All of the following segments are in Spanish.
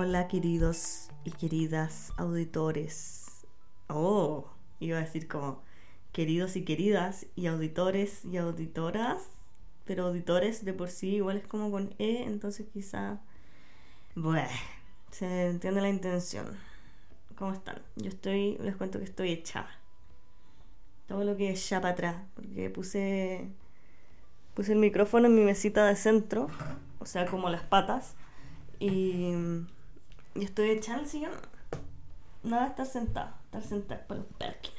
Hola queridos y queridas auditores. Oh, iba a decir como queridos y queridas y auditores y auditoras, pero auditores de por sí igual es como con E, entonces quizá... Bueno, se entiende la intención. ¿Cómo están? Yo estoy, les cuento que estoy echada. Todo lo que es ya para atrás, porque puse, puse el micrófono en mi mesita de centro, o sea, como las patas, y, y estoy echada en el sillón. Nada, estar sentada, estar sentada para los perkins.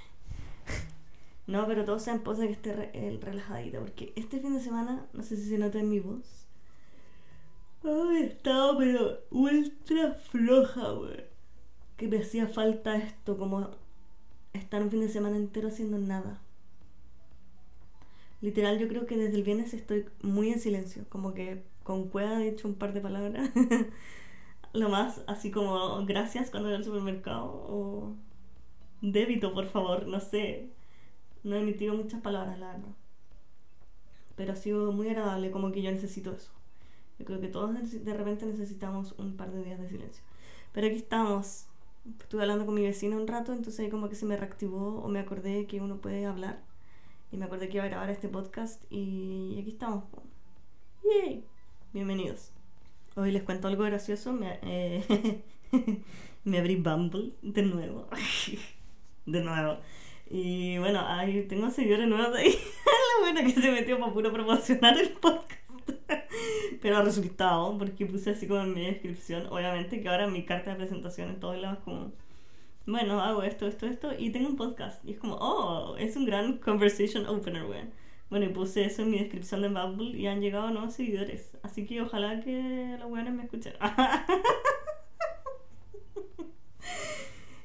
No, pero todo sea en pos de que esté re- eh, relajadita, porque este fin de semana, no sé si se nota en mi voz, Ay, estaba pero ultra floja, güey. Que me hacía falta esto, como estar un fin de semana entero haciendo nada. Literal, yo creo que desde el viernes estoy muy en silencio, como que con cueva he dicho un par de palabras. Lo más, así como gracias cuando voy al supermercado o débito, por favor, no sé. No he emitido muchas palabras, la verdad. Pero ha sido muy agradable, como que yo necesito eso. Yo creo que todos de repente necesitamos un par de días de silencio. Pero aquí estamos. Estuve hablando con mi vecina un rato, entonces ahí como que se me reactivó o me acordé que uno puede hablar. Y me acordé que iba a grabar este podcast y aquí estamos. ¡Yay! Bienvenidos. Hoy les cuento algo gracioso. Me, eh, me abrí Bumble de nuevo. de nuevo. Y bueno, ahí tengo seguidores nuevos ahí. La buena que se metió para puro promocionar el podcast. Pero ha resultado, porque puse así como en mi descripción, obviamente que ahora mi carta de presentación en todos lados como, bueno, hago esto, esto, esto, y tengo un podcast. Y es como, oh, es un gran conversation opener, weón. Bueno, y puse eso en mi descripción de Bumble y han llegado nuevos seguidores. Así que ojalá que los weones me escuchen.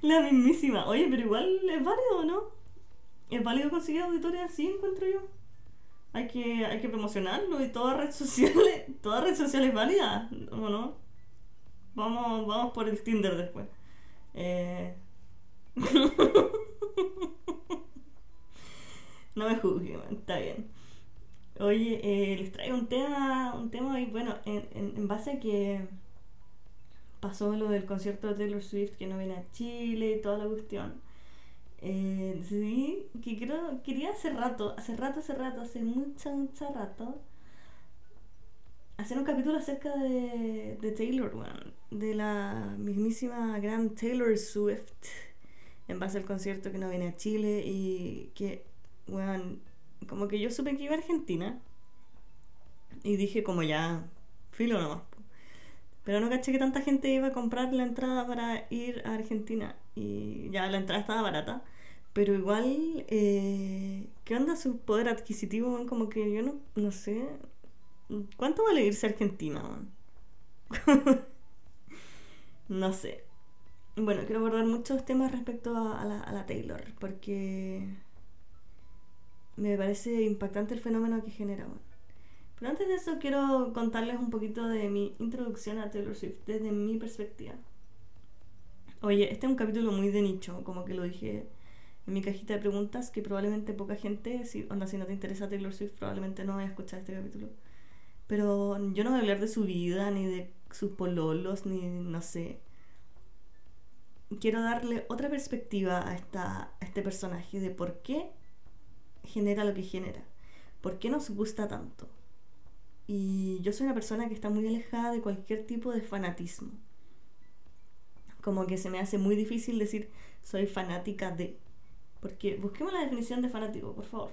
La mismísima. Oye, pero igual es válido, ¿no? Es válido conseguir auditores así, encuentro yo. Hay que, hay que promocionarlo y toda red social, toda red social es válida, ¿o no? Vamos, vamos por el Tinder después. Eh... no me juzguen, está bien. Oye, eh, les traigo un tema, un tema y bueno, en, en, base a que pasó lo del concierto de Taylor Swift que no viene a Chile y toda la cuestión. Eh, que creo, quería hace rato, hace rato, hace rato, hace mucho, mucho rato, hacer un capítulo acerca de, de Taylor, weón, de la mismísima gran Taylor Swift, en base al concierto que no viene a Chile y que, weón, como que yo supe que iba a Argentina y dije como ya, filo nomás. Pero no caché que tanta gente iba a comprar la entrada para ir a Argentina. Y ya la entrada estaba barata. Pero igual, eh, ¿qué onda su poder adquisitivo? man? Como que yo no, no sé. ¿Cuánto vale irse a Argentina? man? no sé. Bueno, quiero abordar muchos temas respecto a la, a la Taylor. Porque me parece impactante el fenómeno que genera. man. Pero antes de eso quiero contarles un poquito de mi introducción a Taylor Swift desde mi perspectiva. Oye, este es un capítulo muy de nicho, como que lo dije en mi cajita de preguntas, que probablemente poca gente, si, onda, si no te interesa Taylor Swift, probablemente no vaya a escuchar este capítulo. Pero yo no voy a hablar de su vida, ni de sus pololos, ni no sé. Quiero darle otra perspectiva a, esta, a este personaje de por qué genera lo que genera. ¿Por qué nos gusta tanto? Y yo soy una persona que está muy alejada de cualquier tipo de fanatismo. Como que se me hace muy difícil decir soy fanática de. Porque busquemos la definición de fanático, por favor.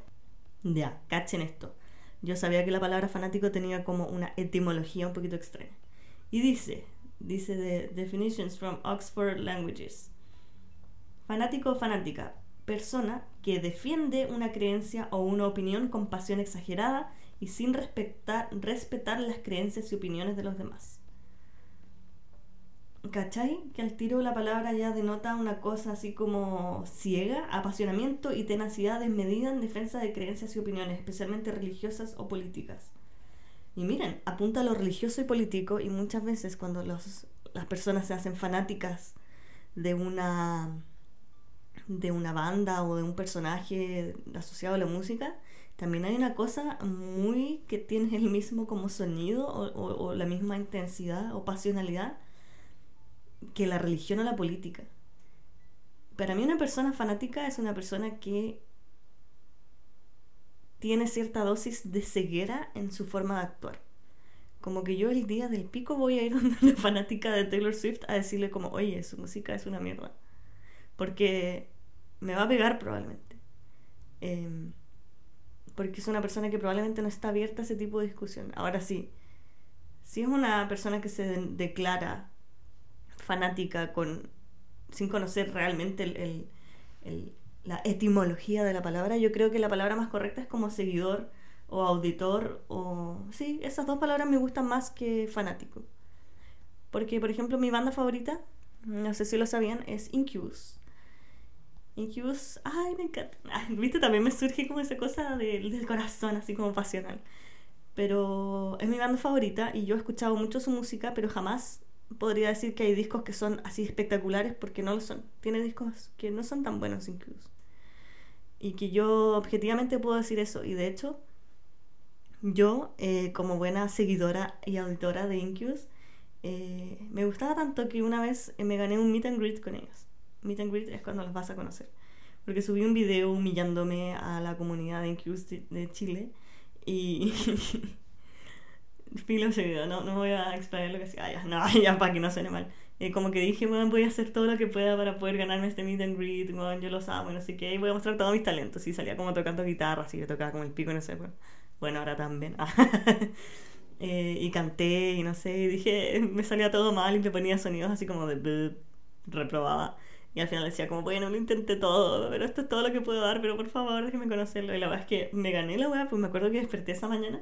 Ya, cachen esto. Yo sabía que la palabra fanático tenía como una etimología un poquito extraña. Y dice, dice de Definitions from Oxford Languages. Fanático o fanática, persona que defiende una creencia o una opinión con pasión exagerada y sin respetar, respetar las creencias y opiniones de los demás. ¿Cachai? Que al tiro la palabra ya denota una cosa así como ciega, apasionamiento y tenacidad desmedida en defensa de creencias y opiniones, especialmente religiosas o políticas. Y miren, apunta a lo religioso y político y muchas veces cuando los, las personas se hacen fanáticas de una de una banda o de un personaje asociado a la música, también hay una cosa muy que tiene el mismo como sonido o, o- la misma intensidad o pasionalidad que la religión o la política. Para mí una persona fanática es una persona que tiene cierta dosis de ceguera en su forma de actuar. Como que yo el día del pico voy a ir donde una fanática de Taylor Swift a decirle como, oye, su música es una mierda. Porque me va a pegar probablemente. Em, porque es una persona que probablemente no está abierta a ese tipo de discusión. Ahora sí, si es una persona que se declara fanática con sin conocer realmente el, la etimología de la palabra, yo creo que la palabra más correcta es como seguidor o auditor o... Sí, esas dos palabras me gustan más que fanático. Porque, por ejemplo, mi banda favorita, no sé si lo sabían, es Incubus. Incubus, ay, me encanta. Viste, también me surge como esa cosa del corazón, así como pasional. Pero es mi banda favorita y yo he escuchado mucho su música, pero jamás podría decir que hay discos que son así espectaculares porque no lo son. Tiene discos que no son tan buenos incluso. Y que yo objetivamente puedo decir eso. Y de hecho, yo, eh, como buena seguidora y auditora de Incubus, eh, me gustaba tanto que una vez me gané un meet and greet con ellos. Meet and greet es cuando los vas a conocer. Porque subí un video humillándome a la comunidad de Incubus de Chile y filo seguido, no, no voy a explicar lo que hacía, ya, no, ya para que no suene mal. Eh, como que dije, bueno, voy a hacer todo lo que pueda para poder ganarme este meet and greet, bueno, yo lo amo, no sé qué, y voy a mostrar todos mis talentos. Y salía como tocando guitarra, así que tocaba como el pico, no sé, bueno, bueno ahora también. eh, y canté, y no sé, y dije, me salía todo mal y me ponía sonidos así como de reprobaba. Y al final decía como, bueno, lo intenté todo, pero esto es todo lo que puedo dar, pero por favor déjeme conocerlo. Y la verdad es que me gané la weá, pues me acuerdo que desperté esa mañana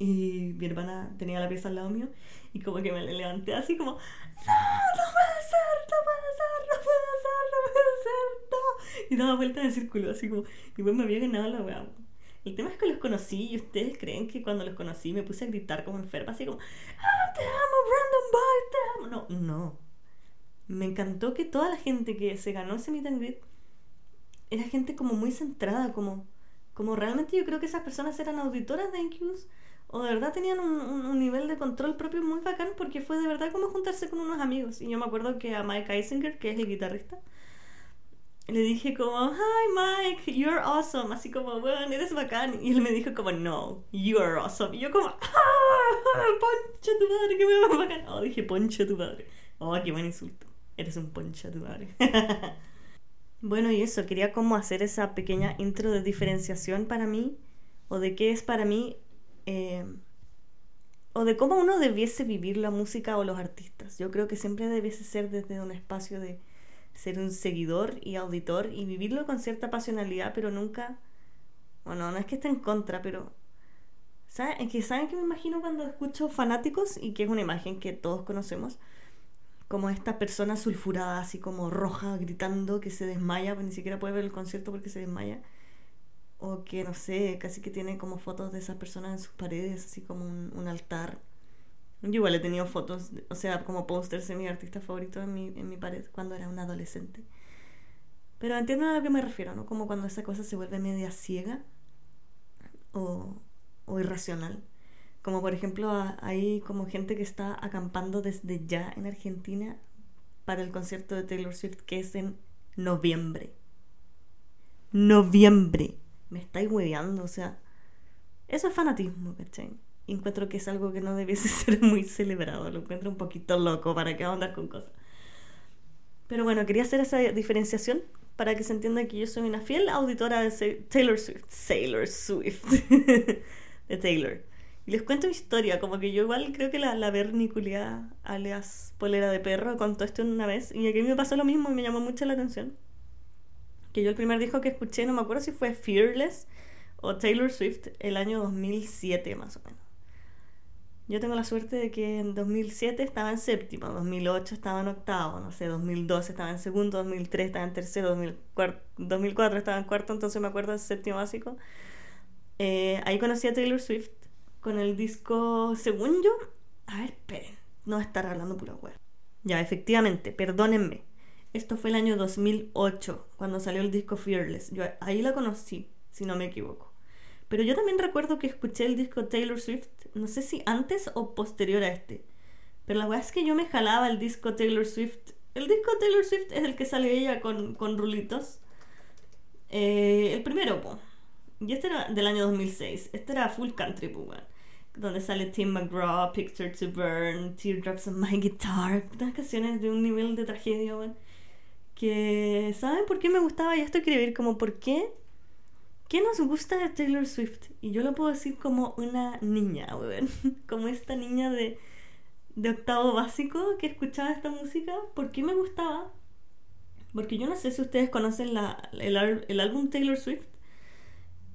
y mi hermana tenía la pieza al lado mío y como que me levanté así como, no, no puede ser, no puede ser, no puede ser, no puede ser, no. Y daba vuelta en círculo, así como, y pues me había ganado la weá. El tema es que los conocí y ustedes creen que cuando los conocí me puse a gritar como enferma, así como, ah, te amo, Brandon Boy, te amo. No, no. Me encantó que toda la gente que se ganó ese meet and greet era gente como muy centrada, como, como realmente yo creo que esas personas eran auditoras de Incubus o de verdad tenían un, un, nivel de control propio muy bacán porque fue de verdad como juntarse con unos amigos. Y yo me acuerdo que a Mike Eisinger, que es el guitarrista, le dije como, hi Mike, you're awesome. Así como, bueno, eres bacán. Y él me dijo como, no, you're awesome. Y yo como, ah, poncha tu madre, que me va bacán. Oh, dije, poncha tu madre. Oh, qué buen insulto. Eres un poncha tu madre. bueno, y eso, quería como hacer esa pequeña intro de diferenciación para mí, o de qué es para mí eh, o de cómo uno debiese vivir la música o los artistas. Yo creo que siempre debiese ser desde un espacio de ser un seguidor y auditor y vivirlo con cierta pasionalidad, pero nunca, bueno, no es que esté en contra, pero ¿saben? que saben que me imagino cuando escucho fanáticos y que es una imagen que todos conocemos, como esta persona sulfurada, así como roja, gritando que se desmaya, pues ni siquiera puede ver el concierto porque se desmaya o que no sé, casi que tiene como fotos de esas personas en sus paredes, así como un, altar. Yo igual he tenido fotos, o sea, como pósters de mi artista favorito en mi, en mi pared cuando era un adolescente. Pero entienden a lo que me refiero, ¿no? Como cuando esa cosa se vuelve media ciega o irracional. Como por ejemplo, hay como gente que está acampando desde ya en Argentina para el concierto de Taylor Swift que es en noviembre. Noviembre me estáis hueveando, o sea, eso es fanatismo, ¿cachai? Encuentro que es algo que no debiese ser muy celebrado, lo encuentro un poquito loco, ¿para qué andar con cosas? Pero bueno, quería hacer esa diferenciación para que se entienda que yo soy una fiel auditora de Taylor Swift, Taylor Swift, de Taylor. Les cuento mi historia, como que yo igual creo que la, la alias polera de perro, contó esto una vez y aquí me pasó lo mismo y me llamó mucho la atención que yo el primer disco que escuché, no me acuerdo si fue Fearless o Taylor Swift, el año 2007 más o menos. Yo tengo la suerte de que en 2007 estaba en séptimo, 2008 estaba en octavo, no sé, 2012 estaba en segundo, 2003 estaba en tercero, 2004, estaba en cuarto, entonces me acuerdo del séptimo básico. Eh, ahí conocí a Taylor Swift con el disco, según yo, a ver, esperen, no estar hablando pura web. Ya, efectivamente, perdónenme. Esto fue el año 2008, cuando salió el disco Fearless. Yo ahí la conocí, si no me equivoco. Pero yo también recuerdo que escuché el disco Taylor Swift, no sé si antes o posterior a este. Pero la weá es que yo me jalaba el disco Taylor Swift. El disco Taylor Swift es el que sale ella con, con rulitos. Eh, el primero, po. Y este era del año 2006. Este era Full Country, po. Donde sale Tim McGraw, Picture to Burn, Teardrops on My Guitar. Unas canciones de un nivel de tragedia, weón. Que, ¿saben por qué me gustaba? Y esto escribir como, ¿por qué? ¿Qué nos gusta de Taylor Swift? Y yo lo puedo decir como una niña, weón. Como esta niña de, de octavo básico que escuchaba esta música. ¿Por qué me gustaba? Porque yo no sé si ustedes conocen la, el, el álbum Taylor Swift,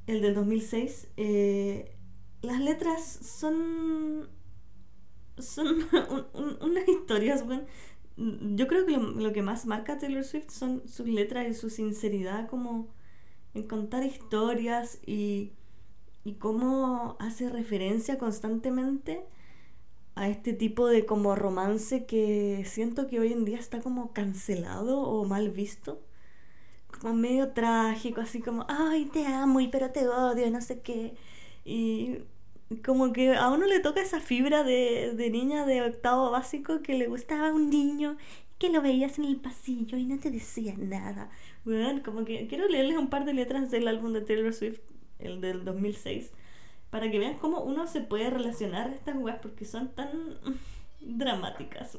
el del 2006. Eh, las letras son. son unas historias, weón. Yo creo que lo, lo, que más marca a Taylor Swift son sus letras y su sinceridad como en contar historias y, y cómo hace referencia constantemente a este tipo de como romance que siento que hoy en día está como cancelado o mal visto. Como medio trágico, así como, ay, te amo y pero te odio, no sé qué. Y como que a uno le toca esa fibra de, de niña de octavo básico que le gustaba a un niño que lo veías en el pasillo y no te decía nada. Bueno, como que quiero leerles un par de letras del álbum de Taylor Swift, el del 2006 para que vean cómo uno se puede relacionar a estas weas porque son tan dramáticas,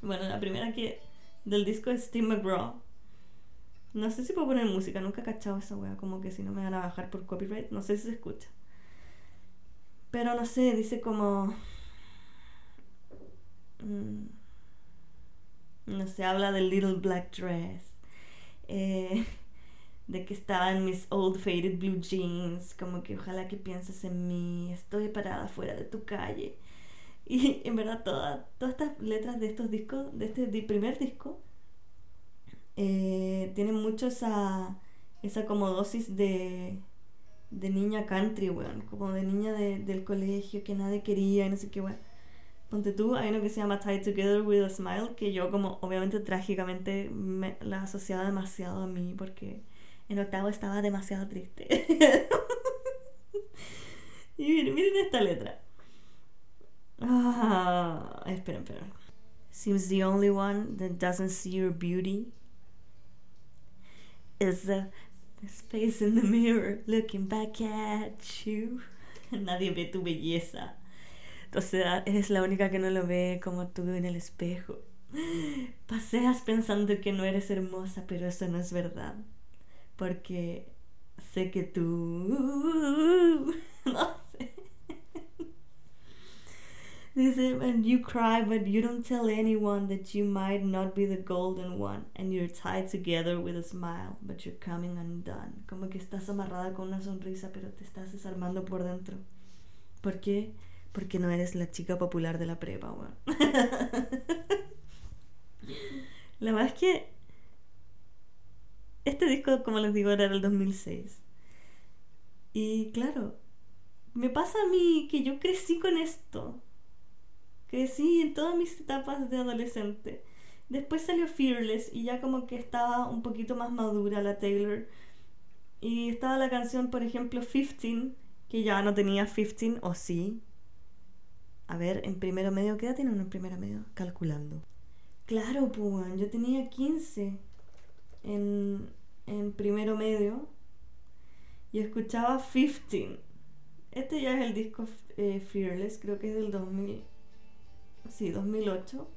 Bueno, la primera que del disco es Steve McGraw. No sé si puedo poner música, nunca he cachado esa wea, como que si no me van a bajar por copyright, no sé si se escucha. Pero no sé, dice como... Mm, no sé, habla del Little Black Dress. Eh, de que estaba en mis old faded blue jeans, como que ojalá que pienses en mí, estoy parada fuera de tu calle. Y en verdad todas estas letras de estos discos, de este primer disco, eh, tienen mucho esa, esa como dosis de, de niña country, weón, como de niña del colegio que nadie quería y no sé qué, weón. Ponte tú, hay uno que se llama Tied Together with a Smile, que yo como obviamente trágicamente me la asociaba demasiado a mí porque en octavo estaba demasiado triste. y miren, esta letra. Ah, esperen, esperen. Seems the only one that doesn't see your beauty is the space in the mirror looking back at you. Nadie ve tu belleza. O sea, eres la única que no lo ve como tú en el espejo. Paseas pensando que no eres hermosa, pero eso no es verdad porque sé que tú... Dice, and you cry, but you don't tell anyone that you might not be the golden one, and you're tied together with a smile, but you're coming undone. Como que estás amarrada con una sonrisa, pero te estás desarmando por dentro. ¿Por qué? Porque no eres la chica popular de la prepa, la verdad es que este disco, como les digo, era del 2006. Y claro, me pasa a mí que yo crecí con esto. Crecí en todas mis etapas de adolescente. Después salió Fearless y ya como que estaba un poquito más madura la Taylor. Y estaba la canción, por ejemplo, 15, que ya no tenía 15, o sí. A ver, en primero medio, ¿qué edad tiene uno en primero medio? Calculando. Claro, pues, yo tenía 15 en, en primero medio y escuchaba 15. Este ya es el disco eh, Fearless, creo que es del 2000, sí, 2008.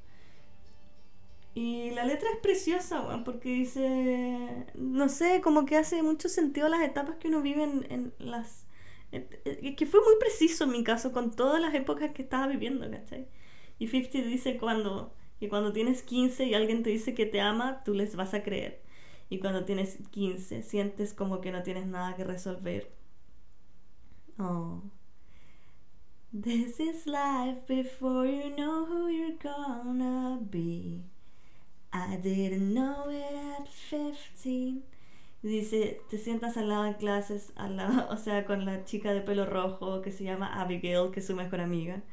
Y la letra es preciosa, porque dice, no sé, como que hace mucho sentido las etapas que uno vive en, las... que fue muy preciso en mi caso con todas las épocas que estaba viviendo, ¿cachai? Y 50 dice cuando, que cuando tienes 15 y alguien te dice que te ama, tú les vas a creer y cuando tienes 15 sientes como que no tienes nada que resolver. Oh. This is life before you know who you're gonna be. I didn't know it at 15. Dice, te sientas al lado en clases, al lado, o sea, con la chica de pelo rojo que se llama Abigail, que es su mejor amiga.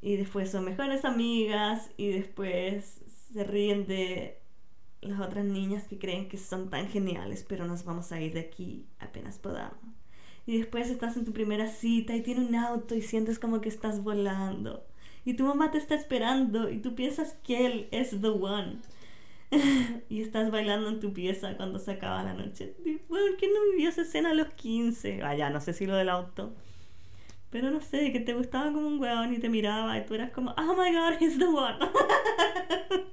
Y después son mejores amigas y después se ríen de las otras niñas que creen que son tan geniales, pero nos vamos a ir de aquí apenas podamos. Y después estás en tu primera cita y tiene un auto y sientes como que estás volando. y tu mamá te está esperando y tú piensas que él es the one. y estás bailando en tu pieza cuando se acaba la noche. Bueno, ¿quién no vivió esa escena a los 15? Vaya, no sé si lo del auto. Pero no sé, que te gustaba como un weón y te miraba y tú eras como, oh my god, he's the one.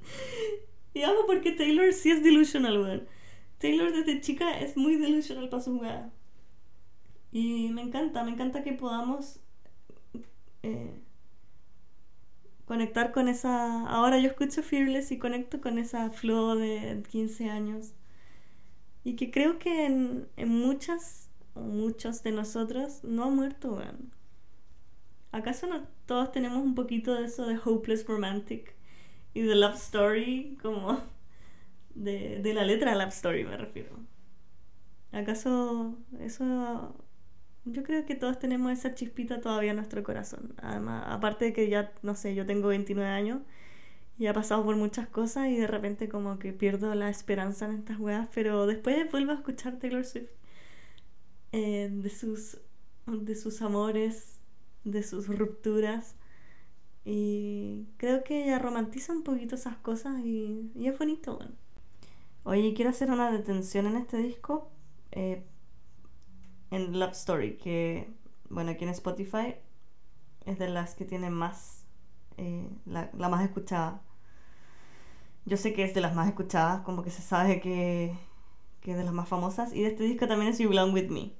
y amo porque Taylor sí es delusional, weón. Taylor desde chica es muy delusional para su weá. Y me encanta, me encanta que podamos eh, conectar con esa... Ahora yo escucho Fearless y conecto con esa flow de 15 años. Y que creo que en, en muchas o muchos de nosotros no ha muerto, weón. ¿Acaso no todos tenemos un poquito de eso de hopeless romantic y de love story como de, de la letra love story me refiero? ¿Acaso eso yo creo que todos tenemos esa chispita todavía en nuestro corazón. Además, aparte de que ya, no sé, yo tengo 29 años y he pasado por muchas cosas y de repente como que pierdo la esperanza en estas weas, pero después vuelvo a escuchar Taylor Swift eh, de, sus, de sus amores, de sus rupturas. Y creo que ella romantiza un poquito esas cosas y, es bonito, bueno. Oye, quiero hacer una detención en este disco eh, en Love Story, que, bueno, aquí en Spotify es de las que tienen más, eh, la, la, más escuchada. Yo sé que es de las más escuchadas, como que se sabe que, que es de las más famosas. Y de este disco también es You Belong With Me.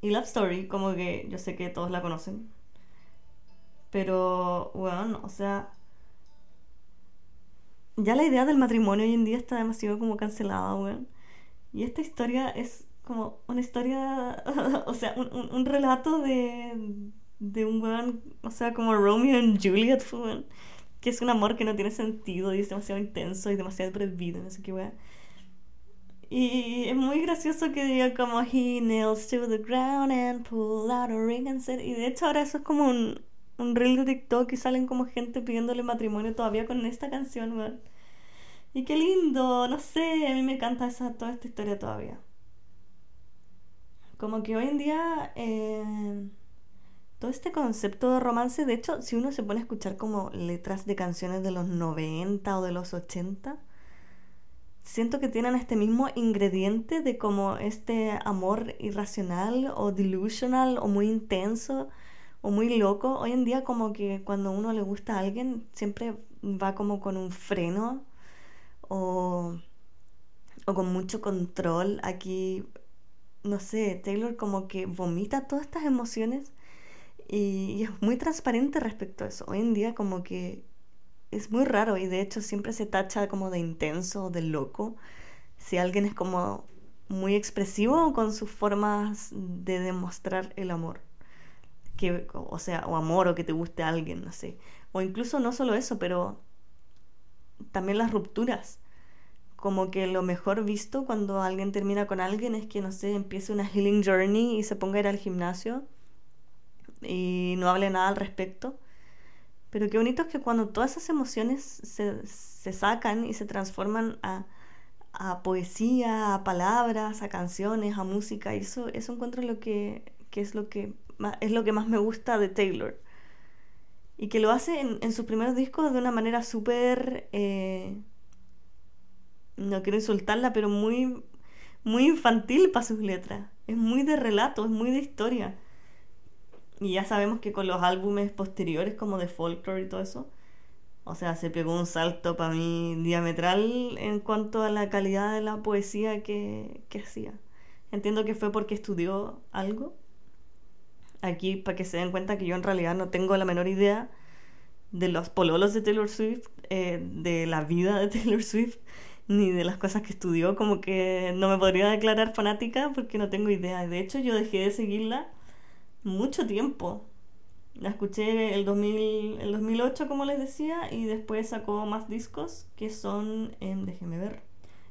Y Love Story, como que yo sé que todos la conocen. Pero, bueno, o sea. Ya la idea del matrimonio hoy en día está demasiado como cancelada, weón. Y esta historia es como una historia, o sea, un, un, relato de, de un weón, o sea, como Romeo y Juliet, weón. Que es un amor que no tiene sentido y es demasiado intenso y demasiado prohibido, no sé qué weón. Y es muy gracioso que diga como he nails to the ground and pull out a ring and said. Y de hecho ahora eso es como un, un reel de TikTok y salen como gente pidiéndole matrimonio todavía con esta canción, weón. Y qué lindo, no sé, a mí me encanta esa, toda esta historia todavía. Como que hoy en día eh, todo este concepto de romance, de hecho, si uno se pone a escuchar como letras de canciones de los 90 o de los 80, siento que tienen este mismo ingrediente de como este amor irracional o delusional o muy intenso o muy loco. Hoy en día como que cuando uno le gusta a alguien siempre va como con un freno o, o con mucho control. Aquí, no sé, Taylor como que vomita todas estas emociones y, es muy transparente respecto a eso. Hoy en día como que es muy raro y de hecho siempre se tacha como de intenso de loco si alguien es como muy expresivo con sus formas de demostrar el amor. Que, o sea, o amor o que te guste alguien, no sé. O incluso no solo eso, pero también las rupturas. Como que lo mejor visto cuando alguien termina con alguien es que, no sé, empiece una healing journey y se ponga a ir al gimnasio y no hable nada al respecto pero qué bonito es que cuando todas esas emociones se, se sacan y se transforman a, a, poesía, a palabras, a canciones, a música, eso, eso encuentro lo que, que es lo que es lo que más me gusta de Taylor. Y que lo hace en, en sus primeros discos de una manera súper... Eh, no quiero insultarla, pero muy, muy infantil para sus letras. Es muy de relato, es muy de historia. Y ya sabemos que con los álbumes posteriores, como de folklore y todo eso, o sea, se pegó un salto para mí diametral en cuanto a la calidad de la poesía que, que hacía. Entiendo que fue porque estudió algo. Aquí, para que se den cuenta que yo en realidad no tengo la menor idea de los pololos de Taylor Swift, eh, de la vida de Taylor Swift, ni de las cosas que estudió. Como que no me podría declarar fanática porque no tengo idea. De hecho, yo dejé de seguirla mucho tiempo. La escuché el, 2000, el 2008, como les decía, y después sacó más discos que son, en, déjeme ver.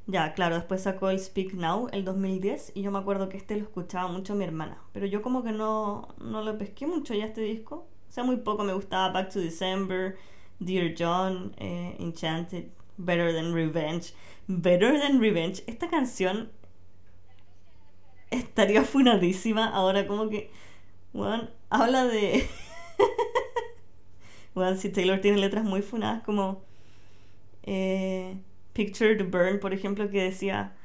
Ya, claro, después sacó el Speak Now el 2010 y yo me acuerdo que este lo escuchaba mucho mi hermana, pero yo como que no, no lo pesqué mucho ya este disco. O sea, muy poco me gustaba Back to December, Dear John, eh, Enchanted, Better Than Revenge. Better Than Revenge. Esta canción estaría funadísima ahora como que bueno, habla de... Bueno, si Taylor tiene letras muy funadas como eh, Picture to Burn, por ejemplo, que decía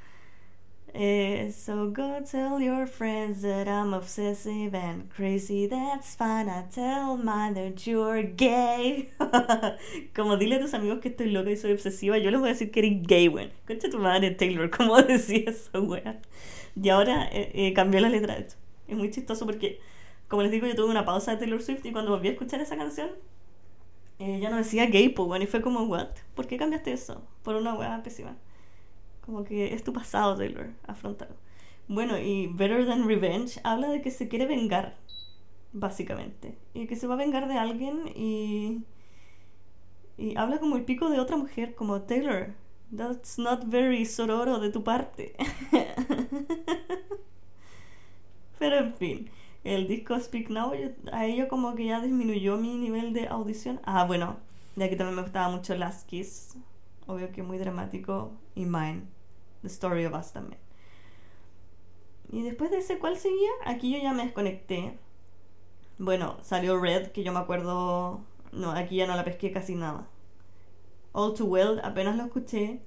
eh, So go tell your friends that I'm obsessive and crazy, that's fine, I tell mine that you're gay. como dile a tus amigos que estoy loca y soy obsesiva, yo les voy a decir que eres gay, weón. Concha tu madre, Taylor, ¿cómo decía eso, weón? Y ahora eh, eh, cambió la letra de esto. Es muy chistoso porque, como les digo, yo tuve una pausa de Taylor Swift y cuando volví a escuchar esa canción, ella no decía gay, pues, y fue como, ¿what? ¿Por qué cambiaste eso? Por una weá pésima. Como que es tu pasado, Taylor, afrontalo. Bueno, y Better Than Revenge habla de que se quiere vengar, básicamente. Y que se va a vengar de alguien y. Y habla como el pico de otra mujer, como Taylor. That's not very sororo de tu parte. Pero en fin, el disco Speak Now, a ello como que ya disminuyó mi nivel de audición. Ah, bueno, ya que también me gustaba mucho Last Kiss, obvio que muy dramático, y Mine, The Story of Us también. Y después de ese, ¿cuál seguía? Aquí yo ya me desconecté. Bueno, salió Red, que yo me acuerdo. No, aquí ya no la pesqué casi nada. All Too Well, apenas lo escuché.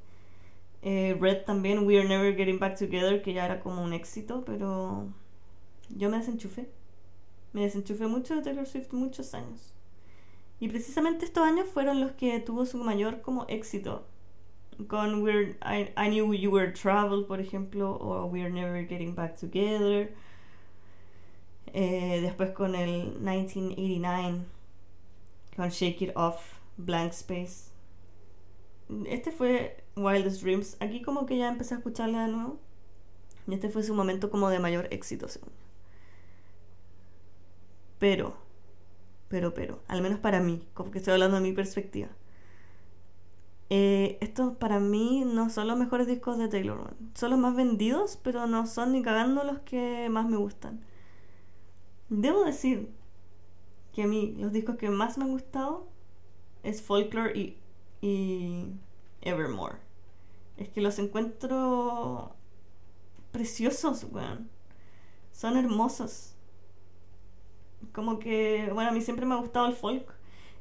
Eh, Red también, We Are Never Getting Back Together, que ya era como un éxito, pero yo me desenchufé. Me desenchufé mucho de Taylor Swift muchos años. Y precisamente estos años fueron los que tuvo su mayor como éxito. Con We're, I, I Knew You Were Trouble, por ejemplo, o We're Never Getting Back Together. Eh, después con el 1989, con Shake It Off, Blank Space. Este fue Wildest Dreams. Aquí como que ya empecé a escucharla de nuevo. Y este fue su momento como de mayor éxito, según pero, pero, pero, al menos para mí, como que estoy hablando de mi perspectiva. Eh, estos para mí no son los mejores discos de Taylor. Son los más vendidos, pero no son ni cagando los que más me gustan. Debo decir que a mí los discos que más me han gustado es Folklore y, y Evermore. Es que los encuentro preciosos, weón. Son hermosos como que, bueno, a mí siempre me ha gustado el folk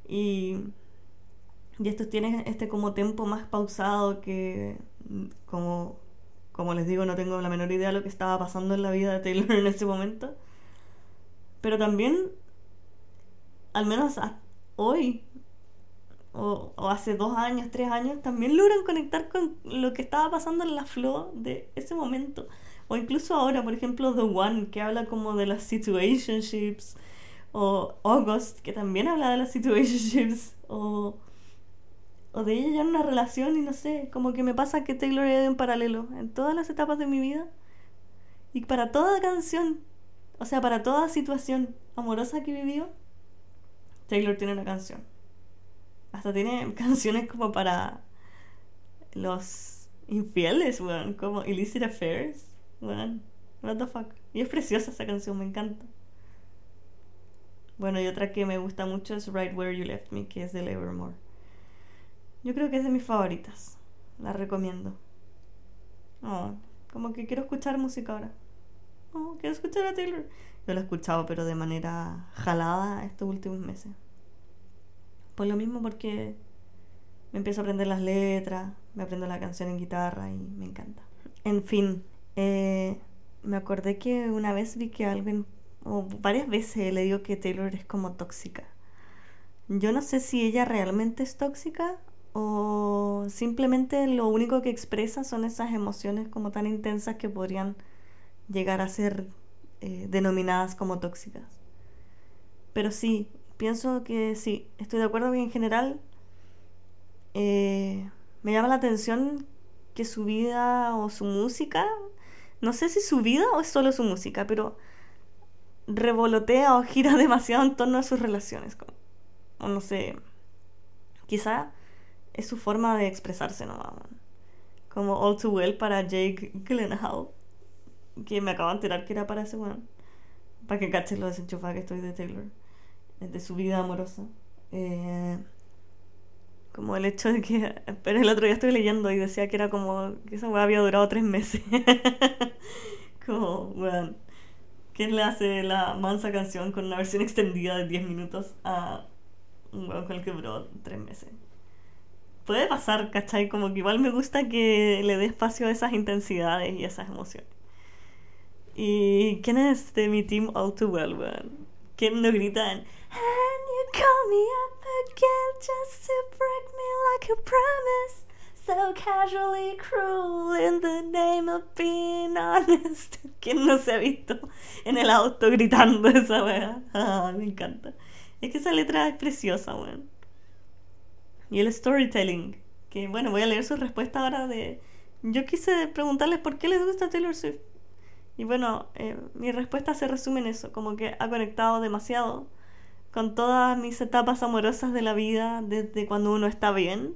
y, y estos tienen este como tempo más pausado que como, como les digo, no tengo la menor idea de lo que estaba pasando en la vida de Taylor en ese momento. Pero también, al menos hoy, o, o, hace dos años, tres años, también logran conectar con lo que estaba pasando en la flow de ese momento. O incluso ahora, por ejemplo, The One, que habla como de las situationships, o August, que también habla de las situationships, o, o de ella ya en una relación y no sé, como que me pasa que Taylor es en paralelo en todas las etapas de mi vida. Y para toda canción, o sea, para toda situación amorosa que vivió, Taylor tiene una canción. Hasta tiene canciones como para los infieles, weón, como Illicit Affairs, weón, what the fuck. Y es preciosa esa canción, me encanta. Bueno, y otra que me gusta mucho es Right Where You Left Me, que es de Evermore. Yo creo que es de mis favoritas. La recomiendo. Oh, como que quiero escuchar música ahora. Oh, quiero escuchar a Taylor. Yo la he escuchado, pero de manera jalada estos últimos meses. Por lo mismo, porque me empiezo a aprender las letras, me aprendo la canción en guitarra y me encanta. En fin, eh, me acordé que una vez vi que alguien o varias veces le digo que Taylor es como tóxica. Yo no sé si ella realmente es tóxica o simplemente lo único que expresa son esas emociones como tan intensas que podrían llegar a ser eh, denominadas como tóxicas. Pero sí, pienso que sí, estoy de acuerdo que en general eh, me llama la atención que su vida o su música, no sé si su vida o es solo su música, pero revolotea o gira demasiado en torno a sus relaciones. Como, o no sé, quizá es su forma de expresarse ¿no? Como All Too Well para Jake Gyllenhaal, que me acabo de enterar que era para ese weón. Para que caches lo desenchufada que estoy de Taylor, de su vida amorosa. Eh, como el hecho de que. Pero el otro día estoy leyendo y decía que era como. que esa weá había durado tres meses. como, weón. ¿Quién le hace la mansa canción con una versión extendida de 10 minutos a un weón con el que duró tres meses. Puede pasar, ¿cachai? Como que igual me gusta que le dé espacio a esas intensidades y esas emociones. ¿Y quién es de mi team All Too Well, weón? ¿Quién no gritan? And you call me up again just to break me like a promise. So casually cruel in the name of being honest. ¿Quién no se ha visto en el auto gritando esa weá? Ah, me encanta. Es que esa letra es preciosa, weón. Y el storytelling. Que bueno, voy a leer su respuesta ahora de. Yo quise preguntarles por qué les gusta Taylor Swift. Y bueno, eh, mi respuesta se resume en eso, como que ha conectado demasiado con todas mis etapas amorosas de la vida desde cuando uno está bien,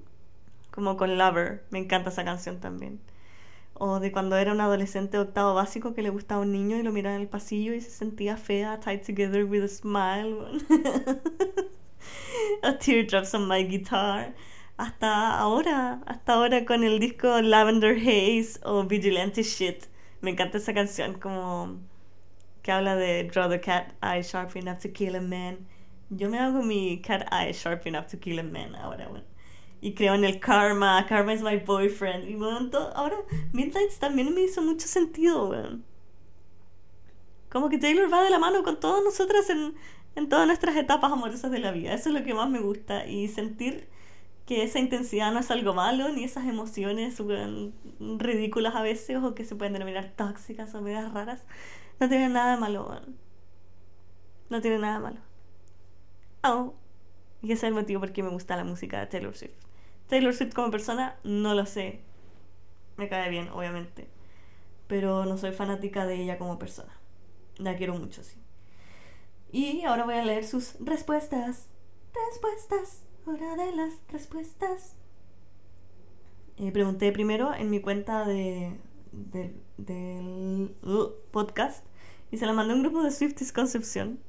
como con Lover, me encanta esa canción también. O de cuando era un adolescente octavo básico que le gustaba un niño y lo miraba en el pasillo y se sentía fea, tied together with a smile. a teardrops on my guitar. Hasta ahora, hasta ahora con el disco Lavender Haze o Vigilante Shit me encanta esa canción como que habla de draw the cat eye sharp enough to kill a man. Yo me hago mi cat eye sharp enough to kill a man ahora, bueno. Y creo en el karma, karma is my boyfriend. Y bueno, ahora Midnights también me hizo mucho sentido, weón. Como que Taylor va de la mano con todas nosotras en, en todas nuestras etapas amorosas de la vida. Eso es lo que más me gusta. Y sentir que esa intensidad no es algo malo, ni esas emociones ridículas a veces o que se pueden denominar tóxicas o medias raras, no tiene nada de malo. No tiene nada de malo. Oh. Y ese es el motivo por qué me gusta la música de Taylor Swift. Taylor Swift como persona, no lo sé. Me cae bien, obviamente. Pero no soy fanática de ella como persona. La quiero mucho, sí. Y ahora voy a leer sus respuestas. Respuestas. Hora de las respuestas. Eh, pregunté primero en mi cuenta de, del uh, podcast y se la mandé a un grupo de Swifties Concepción.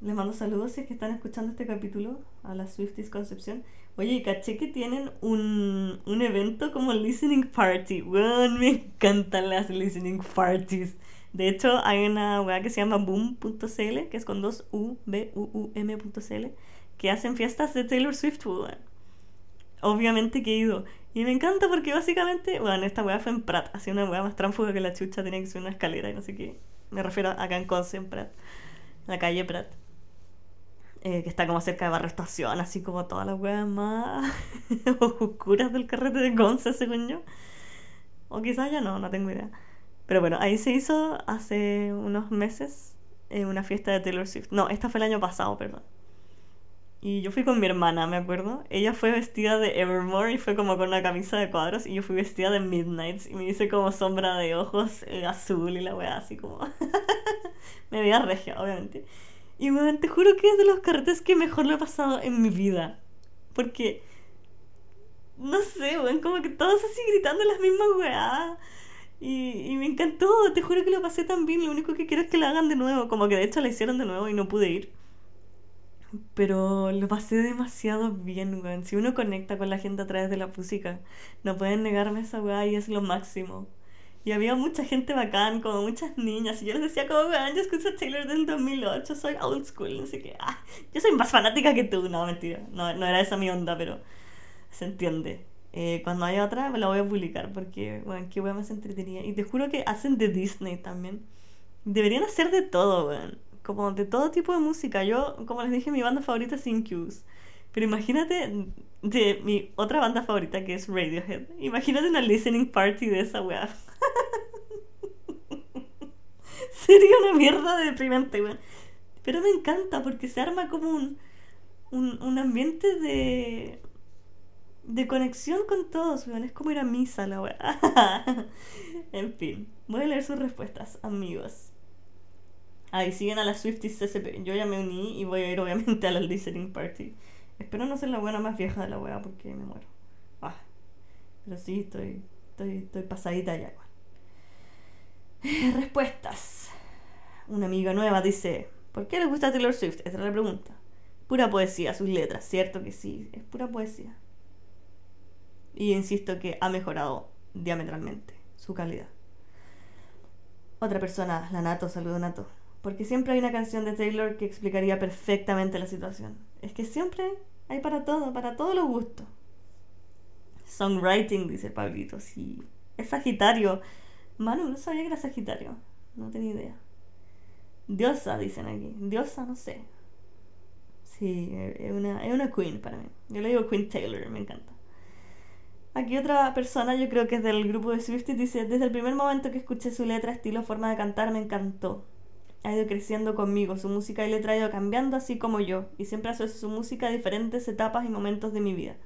Les mando saludos si es que están escuchando este capítulo a la Swifties Concepción. Oye, caché que tienen un, un evento como Listening Party. Me encantan las Listening Parties. De hecho, hay una web que se llama boom.cl, que es con dos U, B, U, U, M.cl que hacen fiestas de Taylor Swift, pues, Obviamente que he ido. Y me encanta porque básicamente, bueno, esta weá fue en Pratt, así una weá más tránfuga que la chucha, tenía que ser una escalera y no sé qué. Me refiero acá en Conce, en Pratt, la calle Pratt. Eh, que está como cerca de Barrio Estación, así como todas las weas más oscuras del carrete de Conce, según yo. O quizás ya no, no tengo idea. Pero bueno, ahí se hizo hace unos meses eh, una fiesta de Taylor Swift. No, esta fue el año pasado, perdón. Y yo fui con mi hermana, me acuerdo. Ella fue vestida de Evermore y fue como con una camisa de cuadros. Y yo fui vestida de Midnights y me hice como sombra de ojos eh, azul y la weá así como. me veía regia, obviamente. Y me te juro que es de los carretes que mejor lo he pasado en mi vida. Porque. No sé, weón, como que todos así gritando las mismas weá. Y, y me encantó, te juro que lo pasé tan bien. Lo único que quiero es que lo hagan de nuevo. Como que de hecho la hicieron de nuevo y no pude ir. Pero lo pasé demasiado bien, weón. Si uno conecta con la gente a través de la música, no pueden negarme esa weá y es lo máximo. Y había mucha gente bacán, como muchas niñas. Y yo les decía, como, weón, yo escucho Taylor del 2008, soy old school, no sé qué. Ah, yo soy más fanática que tú. No, mentira. No, no era esa mi onda, pero se entiende. Eh, cuando haya otra, me la voy a publicar porque, bueno, qué weón más entretenida. Y te juro que hacen de Disney también. Deberían hacer de todo, weón como de todo tipo de música. Yo, como les dije, mi banda favorita es Incubus. Pero imagínate de mi otra banda favorita que es Radiohead. Imagínate una listening party de esa weá. Sería una mierda deprimente, weón. Pero me encanta porque se arma como un, un, un ambiente de, de conexión con todos, weón. Es como ir a misa la weá. en fin, voy a leer sus respuestas, amigos. Ahí siguen a las Swifties CCP. Yo ya me uní y voy a ir obviamente a la listening party. Espero no ser la buena más vieja de la wea porque me muero. Ah, pero sí, estoy, estoy, estoy pasadita ya. Respuestas. Una amiga nueva dice, ¿por qué le gusta Taylor Swift? Esa es la pregunta. Pura poesía, sus letras, cierto que sí, es pura poesía. Y insisto que ha mejorado diametralmente su calidad. Otra persona, la Nato, saludo Nato porque siempre hay una canción de Taylor que explicaría perfectamente la situación. Es que siempre hay para todo, para todos los gustos. Songwriting, dice Pablito, sí. Es Sagitario. Manu, no sabía que era Sagitario. No tenía idea. Diosa, dicen aquí. Diosa, no sé. Sí, es una, es una queen para mí. Yo le digo Queen Taylor, me encanta. Aquí otra persona, yo creo que es del grupo de Swifties, dice, desde el primer momento que escuché su letra, estilo, forma de cantar, me encantó. Ha ido creciendo conmigo, su música y letra ha ido cambiando así como yo, y siempre asocio su música a diferentes etapas y momentos de mi vida.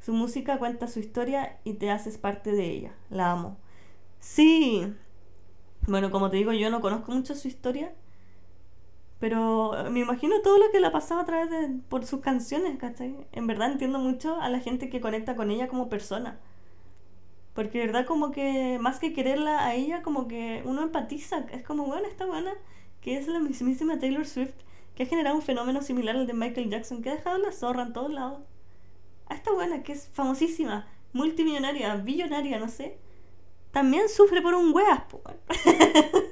Su música cuenta su historia y te haces parte de ella. La amo. Sí. Bueno, como te digo, yo no conozco mucho su historia, pero me imagino todo lo que le ha pasado a través de por sus canciones. En verdad entiendo mucho a la gente que conecta con ella como persona. Porque verdad como que más que quererla a ella, como que uno empatiza. Es como, bueno, está buena, que es la mismísima Taylor Swift, que ha generado un fenómeno similar al de Michael Jackson, que ha dejado la zorra en todos lados. A esta buena, que es famosísima, multimillonaria, billonaria, no sé, también sufre por un weas,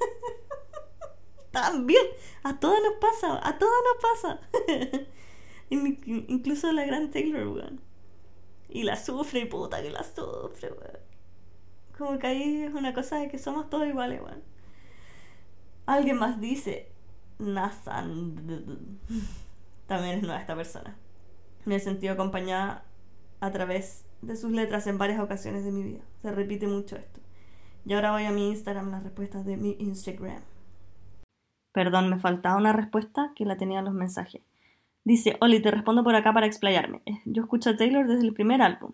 También. A todas nos pasa. A todas nos pasa. Incluso la gran Taylor, weón. Y la sufre, puta que la sufre, weón. Como que ahí es una cosa de que somos todos iguales, weón. Alguien más dice, Nathan. También es nueva esta persona. Me he sentido acompañada a través de sus letras en varias ocasiones de mi vida. Se repite mucho esto. Y ahora voy a mi Instagram, las respuestas de mi Instagram. Perdón, me faltaba una respuesta que la tenía en los mensajes. Dice, Oli, te respondo por acá para explayarme. Eh, yo escucho a Taylor desde el primer álbum,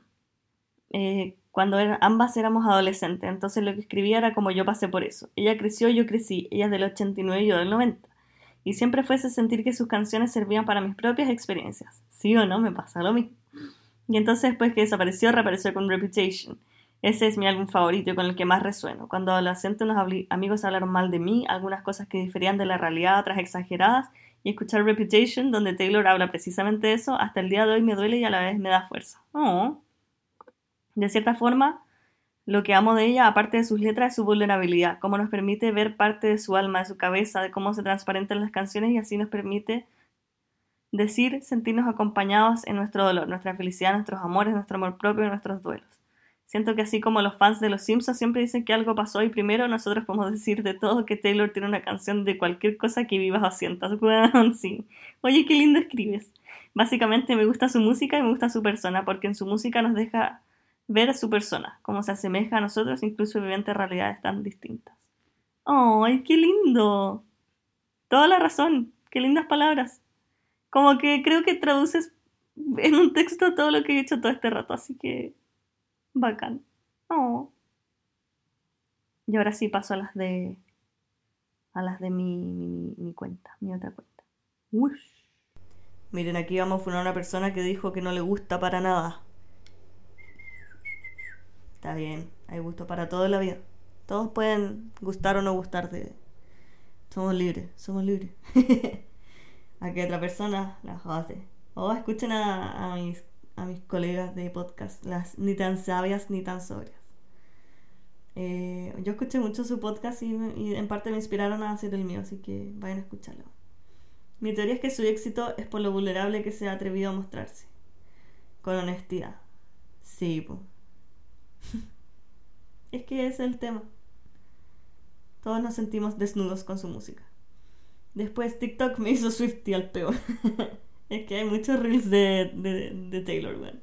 eh, cuando ambas éramos adolescentes, entonces lo que escribía era como yo pasé por eso. Ella creció, yo crecí, ella es del 89 y yo del 90. Y siempre fue ese sentir que sus canciones servían para mis propias experiencias. ¿Sí o no? Me pasa lo mismo. Y entonces después que desapareció, reapareció con Reputation. Ese es mi álbum favorito y con el que más resueno. Cuando adolescente unos amigos hablaron mal de mí, algunas cosas que diferían de la realidad, otras exageradas, y escuchar Reputation, donde Taylor habla precisamente de eso, hasta el día de hoy me duele y a la vez me da fuerza. Oh. De cierta forma, lo que amo de ella, aparte de sus letras, es su vulnerabilidad, cómo nos permite ver parte de su alma, de su cabeza, de cómo se transparentan las canciones y así nos permite decir, sentirnos acompañados en nuestro dolor, nuestra felicidad, nuestros amores, nuestro amor propio nuestros duelos. Siento que así como los fans de Los Simpsons siempre dicen que algo pasó y primero nosotros podemos decir de todo que Taylor tiene una canción de cualquier cosa que vivas o sientas. sí. Oye, qué lindo escribes. Básicamente me gusta su música y me gusta su persona, porque en su música nos deja ver a su persona, cómo se asemeja a nosotros, incluso viviendo realidades tan distintas. ¡Ay, qué lindo! Toda la razón, qué lindas palabras. Como que creo que traduces en un texto todo lo que he hecho todo este rato, así que Bacán. Oh. Y ahora sí paso a las de. a las de mi, mi, mi cuenta, mi otra cuenta. Uy. Miren, aquí vamos a una persona que dijo que no le gusta para nada. Está bien, hay gusto para todo en la vida. Todos pueden gustar o no gustar de. Somos libres, somos libres. aquí otra persona la hace. Oh, escuchen a, a mis a mis colegas de podcast, las ni tan sabias ni tan sobrias. Eh, yo escuché mucho su podcast y, en parte me inspiraron a hacer el mío, así que vayan a escucharlo. Mi teoría es que su éxito es por lo vulnerable que se ha atrevido a mostrarse. Con honestidad. Sí, po. es que es el tema. Todos nos sentimos desnudos con su música. Después TikTok me hizo Swifty al peor. Es que hay muchos reels de, de, de Taylor, weón.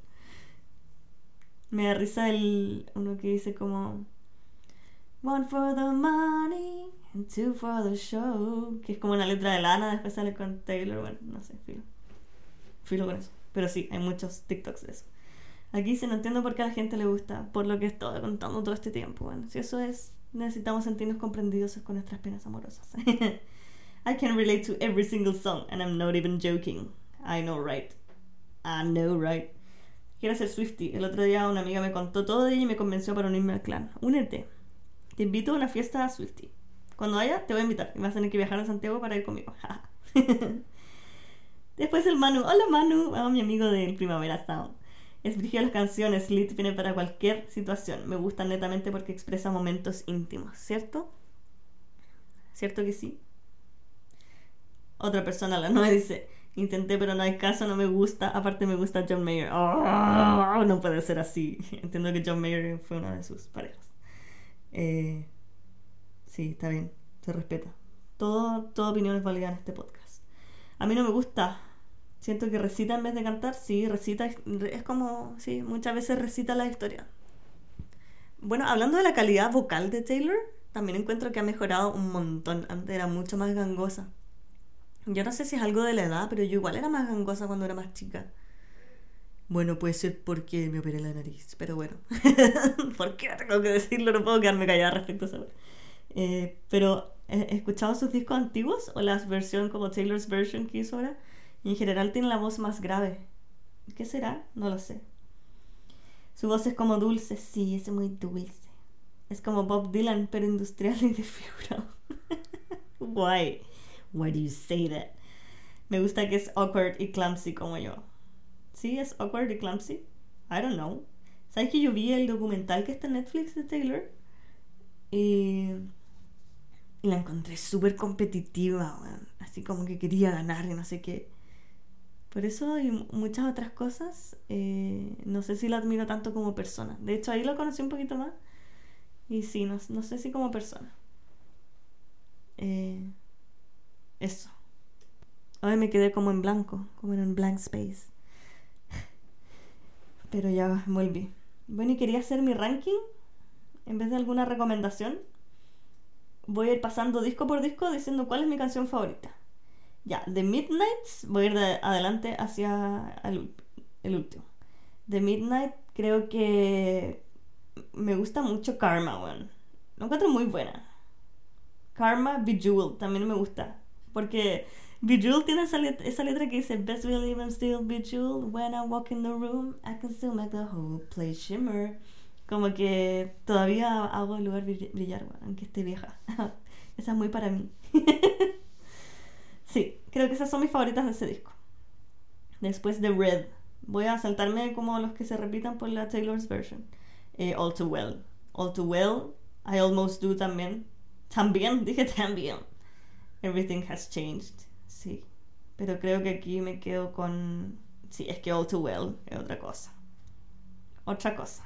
Me da risa el uno que dice como One for the money and two for the show. Que es como una letra de lana, después sale con Taylor, bueno, no sé, filo. Filo con eso. Pero sí, hay muchos TikToks de eso. Aquí se no entiendo por qué a la gente le gusta, por lo que he estado contando todo este tiempo. Bueno, si eso es, necesitamos sentirnos comprendidos con nuestras penas amorosas. I can relate to every single song, and I'm not even joking. I know, right. I know, right. Quiero ser Swifty. El otro día una amiga me contó todo de ella y me convenció para unirme al clan. Únete. Te invito a una fiesta a Swifty. Cuando vaya, te voy a invitar. Y vas a tener que viajar a Santiago para ir conmigo. Después el Manu. Hola Manu. a mi amigo del Primavera Sound. Es las canciones. Lit viene para cualquier situación. Me gustan netamente porque expresa momentos íntimos. ¿Cierto? ¿Cierto que sí? Otra persona, la nueva, dice Intenté, pero no hay caso, no me gusta. Aparte me gusta John Mayer. Oh, no puede ser así. Entiendo que John Mayer fue una de sus parejas. Eh, sí, está bien, se respeta. Todo, toda opinión es válida en este podcast. A mí no me gusta. Siento que recita en vez de cantar. Sí, recita. Es como, sí, muchas veces recita la historia. Bueno, hablando de la calidad vocal de Taylor, también encuentro que ha mejorado un montón. Antes era mucho más gangosa. Yo no sé si es algo de la edad, pero yo igual era más gangosa cuando era más chica. Bueno, puede ser porque me operé la nariz, pero bueno. ¿Por qué tengo que decirlo? No puedo quedarme callada respecto a eso. Eh, pero he escuchado sus discos antiguos o la versión como Taylor's version que hizo ahora. Y en general tiene la voz más grave. ¿Qué será? No lo sé. Su voz es como dulce, sí, es muy dulce. Es como Bob Dylan, pero industrial y desfigurado. Why? Why do you say that? Me gusta que es awkward y clumsy como yo. ¿Sí? ¿Es awkward y clumsy? I don't know. ¿Sabes que yo vi el documental que está en Netflix de Taylor? Y, y la encontré súper competitiva, así como que quería ganar y no sé qué. Por eso y muchas otras cosas, eh, no sé si la admiro tanto como persona. De hecho, ahí lo conocí un poquito más. Y sí, no, no sé si como persona. Eh, eso. Hoy me quedé como en blanco, como en un blank space. Pero ya volví. Bueno, y quería hacer mi ranking. En vez de alguna recomendación, voy a ir pasando disco por disco diciendo cuál es mi canción favorita. Ya, The Midnights, voy a ir de adelante hacia el, último. The Midnight creo que me gusta mucho Karma, weón. Lo encuentro muy buena. Karma Bejeweled también me gusta. Porque Bejeweled tiene esa letra, esa letra que dice Best believe I'm still Bejeweled When I walk in the room I can still make the whole place shimmer Como que todavía hago el lugar brillar, aunque esté vieja Esa es muy para mí Sí, creo que esas son mis favoritas de ese disco Después de Red Voy a saltarme como los que se repitan por la Taylor's version eh, All Too Well All Too Well I Almost Do también También, dije también Everything has changed. Sí. Pero creo que aquí me quedo con. Sí, es que All Too Well es otra cosa. Otra cosa.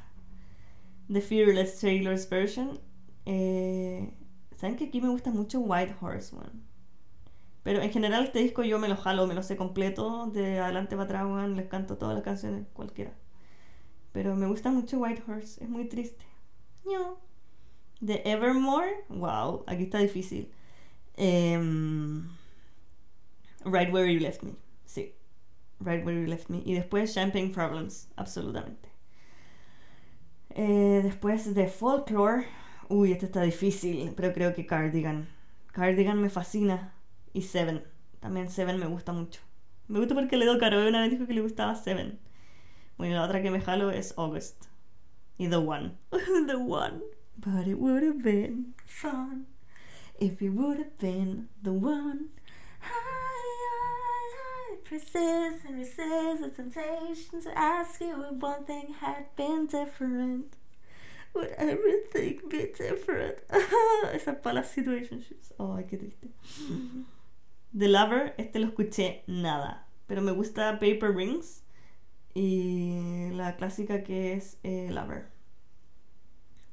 The Fearless Taylor's version. Eh, Saben que aquí me gusta mucho White Horse One. Pero en general este disco yo me lo jalo, me lo sé completo. De adelante para atrás, les canto todas las canciones, cualquiera. Pero me gusta mucho White Horse, es muy triste. The Evermore, wow, aquí está difícil. Em, right Where You Left Me. Sí. Right Where You Left Me. Y después Champagne Problems. Absolutamente. Eh, después de Folklore. Uy, este está difícil. Pero creo que Cardigan. Cardigan me fascina. Y Seven. También Seven me gusta mucho. Me gusta porque Ledo Caro una vez dijo que le gustaba Seven. Bueno, la otra que me jalo es August. Y The One. the One. But it would have been fun. If you would have been the one, I, I, I persist and resist the temptation to ask you if one thing had been different. Would everything be different? Esas para las situationships. Ay, qué triste. The Lover, este lo escuché nada. Pero me gusta Paper Rings y la clásica que es eh, Lover.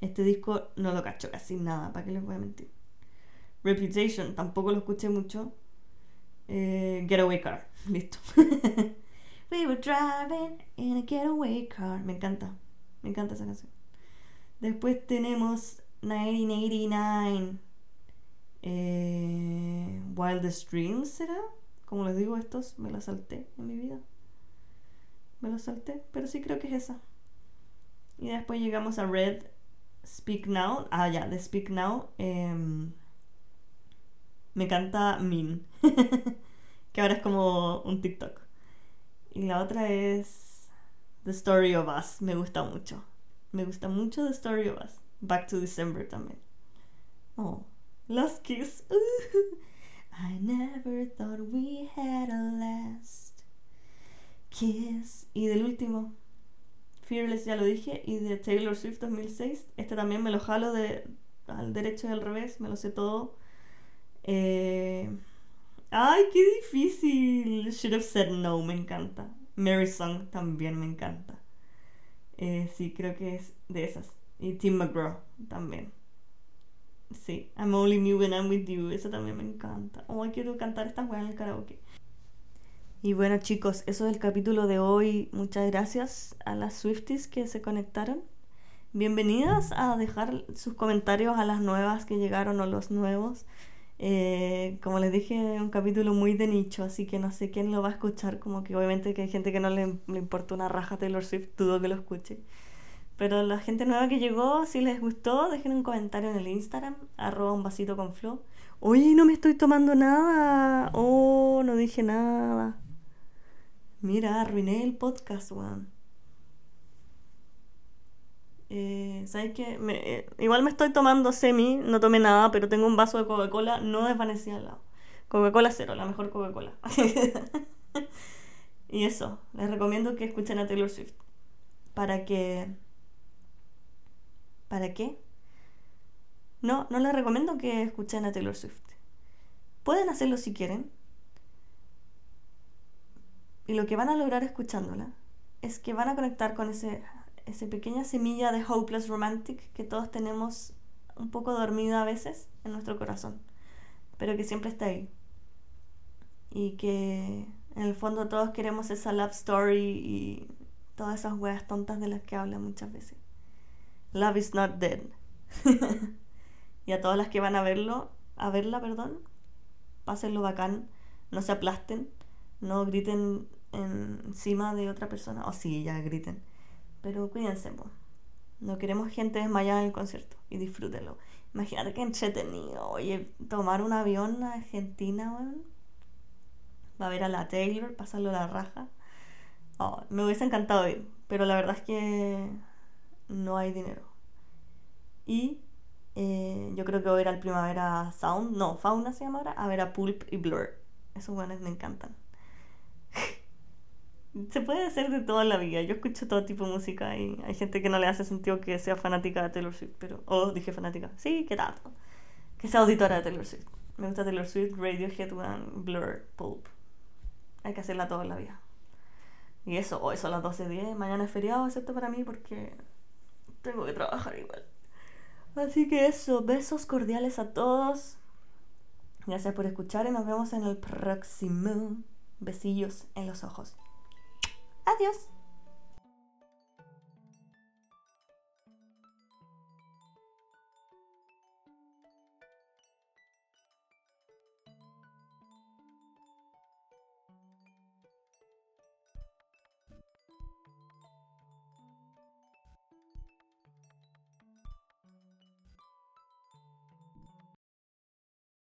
Este disco no lo cacho casi nada, ¿para qué les voy a mentir? Reputation, tampoco lo escuché mucho. Eh, getaway Car, listo. We were driving in a getaway car. Me encanta, me encanta esa canción. Después tenemos 1989. Eh, Wildest Dreams, ¿será? Como les digo, estos me los salté en mi vida. Me los salté, pero sí creo que es esa. Y después llegamos a Red Speak Now. Ah, ya, de Speak Now. Eh, me canta Min, que ahora es como un TikTok. Y la otra es The Story of Us, me gusta mucho. Me gusta mucho The Story of Us. Back to December también. Oh, Last Kiss. I never thought we had a last kiss. Y del último, Fearless ya lo dije. Y de Taylor Swift 2006. Este también me lo jalo de al derecho y al revés. Me lo sé todo. Eh, Ay, qué difícil. Should have said no, me encanta. Mary Song también me encanta. Eh, sí, creo que es de esas. Y Tim McGraw también. Sí, I'm only me when I'm with you. Eso también me encanta. Oh, quiero cantar esta weas en el karaoke. Y bueno, chicos, eso es el capítulo de hoy. Muchas gracias a las Swifties que se conectaron. Bienvenidas a dejar sus comentarios a las nuevas que llegaron o los nuevos. Eh, como les dije, es un capítulo muy de nicho, así que no sé quién lo va a escuchar. Como que obviamente que hay gente que no le, le importa una raja Taylor Swift, dudo que lo escuche. Pero la gente nueva que llegó, si les gustó, dejen un comentario en el Instagram, arroba un vasito con flow. Oye, no me estoy tomando nada. Oh, no dije nada. Mira, arruiné el podcast, weón. Eh, ¿Sabes qué? Eh, igual me estoy tomando semi, no tomé nada, pero tengo un vaso de Coca-Cola no desvanecida al lado. Coca-Cola cero, la mejor Coca-Cola. y eso, les recomiendo que escuchen a Taylor Swift. Para que... ¿Para qué? No, no les recomiendo que escuchen a Taylor Swift. Pueden hacerlo si quieren. Y lo que van a lograr escuchándola es que van a conectar con ese esa pequeña semilla de hopeless romantic que todos tenemos un poco dormida a veces en nuestro corazón, pero que siempre está ahí. Y que en el fondo todos queremos esa love story y todas esas weas tontas de las que hablan muchas veces. Love is not dead. y a todas las que van a verlo, a verla, perdón, pásenlo bacán, no se aplasten, no griten encima de otra persona, o sí, ya griten pero cuídense, No queremos gente desmayada en el concierto y disfrútenlo. Imagínate que entretenido. Oye, tomar un avión a Argentina, weón. Va a ver a la Taylor, pasarlo la raja. Oh, me hubiese encantado ir, pero la verdad es que no hay dinero. Y eh, yo creo que voy a ir al Primavera Sound, no, Fauna se llama ahora, a ver a Pulp y Blur. Esos buenos me encantan. se puede hacer de toda la vida. Yo escucho todo tipo de música y hay gente que no le hace sentido que sea fanática de Taylor Swift, pero. Oh, dije fanática. Sí, qué tanto. Que sea auditora de Taylor Swift. Me gusta Taylor Swift, Radiohead, Blur, Pulp. Hay que hacerla toda la vida. Y eso, hoy son las 12.10. Mañana es feriado, excepto para mí, porque tengo que trabajar igual. Así que eso, besos cordiales a todos. Gracias por escuchar y nos vemos en el próximo. Besillos en los ojos. Adiós.